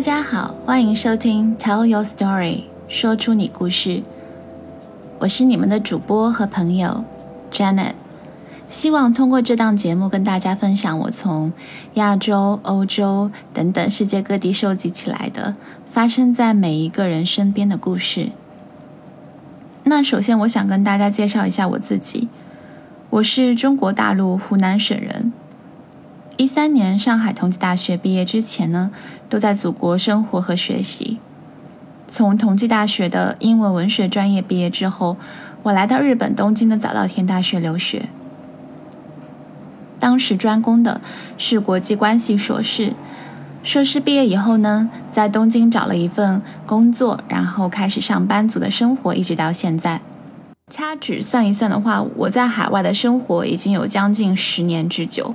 大家好，欢迎收听 Tell Your Story，说出你故事。我是你们的主播和朋友 Janet，希望通过这档节目跟大家分享我从亚洲、欧洲等等世界各地收集起来的发生在每一个人身边的故事。那首先，我想跟大家介绍一下我自己，我是中国大陆湖南省人。一三年上海同济大学毕业之前呢，都在祖国生活和学习。从同济大学的英文文学专业毕业之后，我来到日本东京的早稻田大学留学。当时专攻的是国际关系硕士。硕士毕业以后呢，在东京找了一份工作，然后开始上班族的生活，一直到现在。掐指算一算的话，我在海外的生活已经有将近十年之久。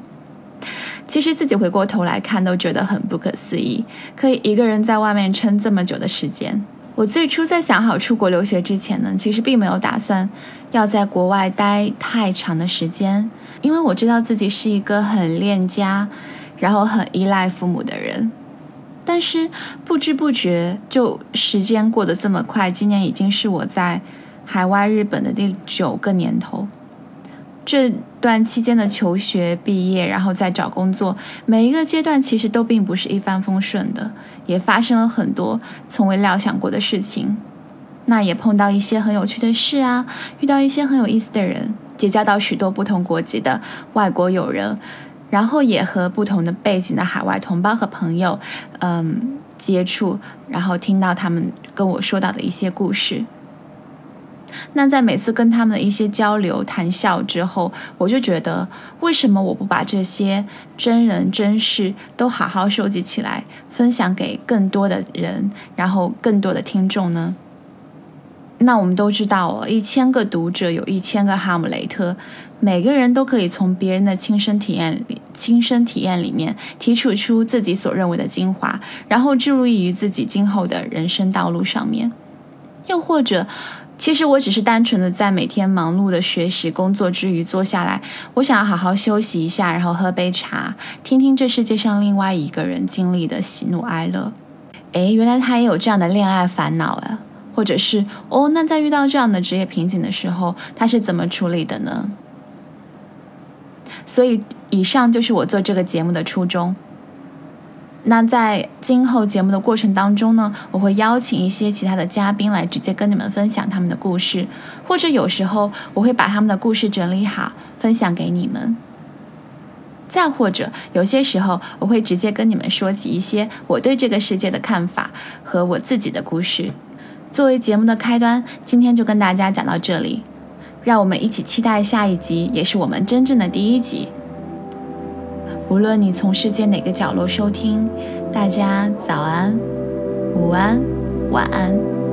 其实自己回过头来看，都觉得很不可思议，可以一个人在外面撑这么久的时间。我最初在想好出国留学之前呢，其实并没有打算要在国外待太长的时间，因为我知道自己是一个很恋家，然后很依赖父母的人。但是不知不觉就时间过得这么快，今年已经是我在海外日本的第九个年头。这段期间的求学、毕业，然后再找工作，每一个阶段其实都并不是一帆风顺的，也发生了很多从未料想过的事情。那也碰到一些很有趣的事啊，遇到一些很有意思的人，结交到许多不同国籍的外国友人，然后也和不同的背景的海外同胞和朋友，嗯，接触，然后听到他们跟我说到的一些故事。那在每次跟他们的一些交流谈笑之后，我就觉得，为什么我不把这些真人真事都好好收集起来，分享给更多的人，然后更多的听众呢？那我们都知道哦，一千个读者有一千个哈姆雷特，每个人都可以从别人的亲身体验里、亲身体验里面提取出自己所认为的精华，然后注入于自己今后的人生道路上面，又或者。其实我只是单纯的在每天忙碌的学习工作之余坐下来，我想要好好休息一下，然后喝杯茶，听听这世界上另外一个人经历的喜怒哀乐。诶，原来他也有这样的恋爱烦恼啊，或者是哦，那在遇到这样的职业瓶颈的时候，他是怎么处理的呢？所以，以上就是我做这个节目的初衷。那在今后节目的过程当中呢，我会邀请一些其他的嘉宾来直接跟你们分享他们的故事，或者有时候我会把他们的故事整理好分享给你们。再或者有些时候我会直接跟你们说起一些我对这个世界的看法和我自己的故事。作为节目的开端，今天就跟大家讲到这里，让我们一起期待下一集，也是我们真正的第一集。无论你从世界哪个角落收听，大家早安、午安、晚安。